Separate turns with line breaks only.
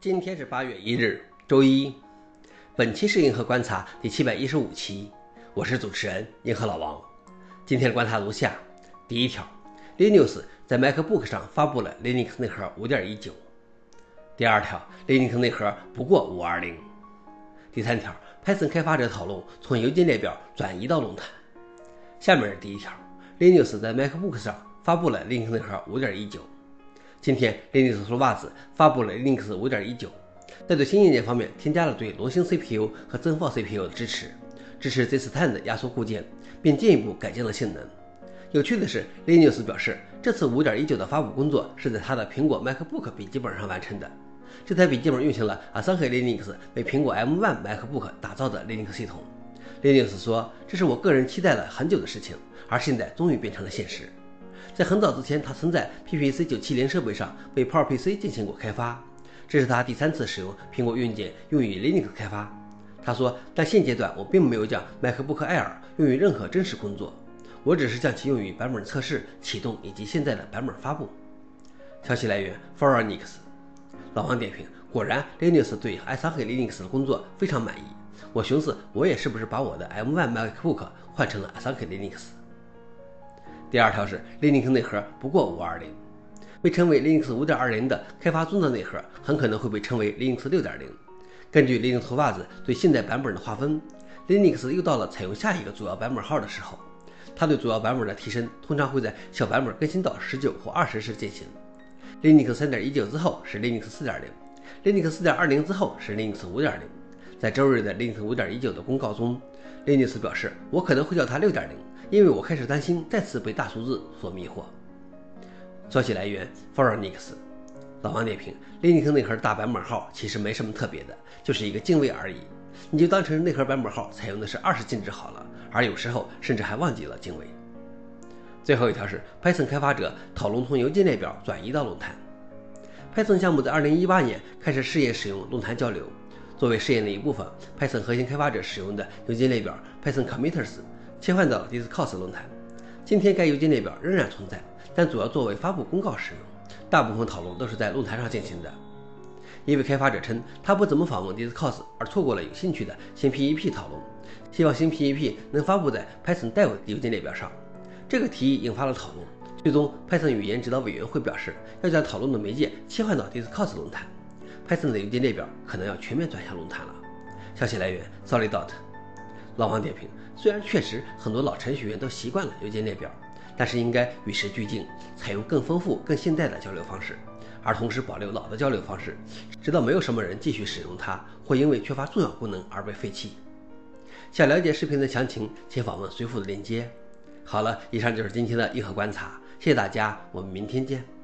今天是八月一日，周一。本期是银河观察第七百一十五期，我是主持人银河老王。今天的观察如下：第一条，Linux 在 MacBook 上发布了 Linux 内核5.19。第二条，Linux 内核不过520。第三条，Python 开发者讨论从邮件列表转移到论坛。下面是第一条，Linux 在 MacBook 上发布了 Linux 内核5.19。今天，Linux 说袜子发布了 Linux 5.19，在对新硬件方面添加了对龙芯 CPU 和增放 CPU 的支持，支持 ZSTAN 压缩固件，并进一步改进了性能。有趣的是，Linux 表示，这次5.19的发布工作是在他的苹果 MacBook 笔记本上完成的。这台笔记本运行了 Asahi Linux 为苹果 M1 MacBook 打造的 Linux 系统。Linux 说：“这是我个人期待了很久的事情，而现在终于变成了现实。”在很早之前，他曾在 PPC 970设备上为 PowerPC 进行过开发，这是他第三次使用苹果硬件用于 Linux 开发。他说：“但现阶段我并没有将 MacBook Air 用于任何真实工作，我只是将其用于版本测试、启动以及现在的版本发布。”消息来源 f o r u n i x 老王点评：果然，Linux 对 Asahi Linux 的工作非常满意。我寻思，我也是不是把我的 M1 MacBook 换成了 Asahi Linux？第二条是 Linux 内核不过520，被称为 Linux 5.20的开发中的内核很可能会被称为 Linux 6.0。根据 Linux 袜子对现代版本的划分，Linux 又到了采用下一个主要版本号的时候。它对主要版本的提升通常会在小版本更新到19或20时进行。Linux 3.19之后是 Linux 4.0，Linux 4.20之后是 Linux 5.0。在周日的 Linux 5.19的公告中，Linux 表示我可能会叫它6.0。因为我开始担心再次被大数字所迷惑。消息来源 f o r u n i x 老王点评：Linux 内核大版本号其实没什么特别的，就是一个进位而已。你就当成内核版本号采用的是二十进制好了，而有时候甚至还忘记了进位。最后一条是 Python 开发者讨论从邮件列表转移到论坛。Python 项目在2018年开始试验使用论坛交流，作为试验的一部分，Python 核心开发者使用的邮件列表 Python Committers。切换到 Discourse 论坛。今天该邮件列表仍然存在，但主要作为发布公告使用。大部分讨论都是在论坛上进行的。一位开发者称，他不怎么访问 Discourse，而错过了有兴趣的新 PEP 讨论，希望新 PEP 能发布在 Python Dev 邮件列表上。这个提议引发了讨论。最终，Python 语言指导委员会表示要将讨论的媒介切换到 Discourse 论坛。Python 的邮件列表可能要全面转向论坛了。消息来源：Solidot。老王点评：虽然确实很多老程序员都习惯了邮件列表，但是应该与时俱进，采用更丰富、更现代的交流方式，而同时保留老的交流方式，直到没有什么人继续使用它，或因为缺乏重要功能而被废弃。想了解视频的详情，请访问随附的链接。好了，以上就是今天的硬核观察，谢谢大家，我们明天见。